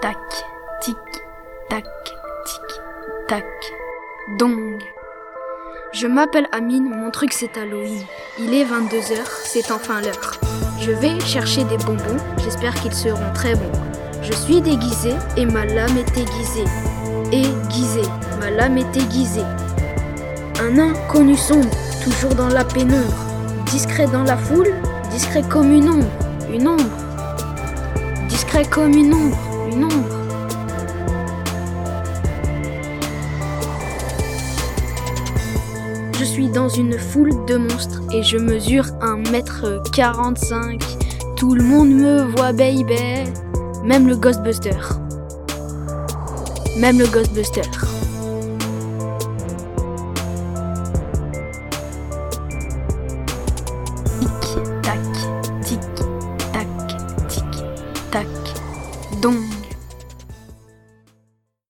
tac, tic, tac, tic, tac. Dong. Je m'appelle Amine, mon truc c'est Halloween. Il est 22h, c'est enfin l'heure. Je vais chercher des bonbons, j'espère qu'ils seront très bons. Je suis déguisé et ma lame est aiguisée. Aiguisée, ma lame est aiguisée. Un inconnu sombre, toujours dans la pénombre. Discret dans la foule, discret comme une ombre. Une ombre. Discret comme une ombre. Je suis dans une foule de monstres et je mesure 1m45. Tout le monde me voit, baby. Même le Ghostbuster. Même le Ghostbuster. Tic, tac, tic, tac, tic, tac. Dum.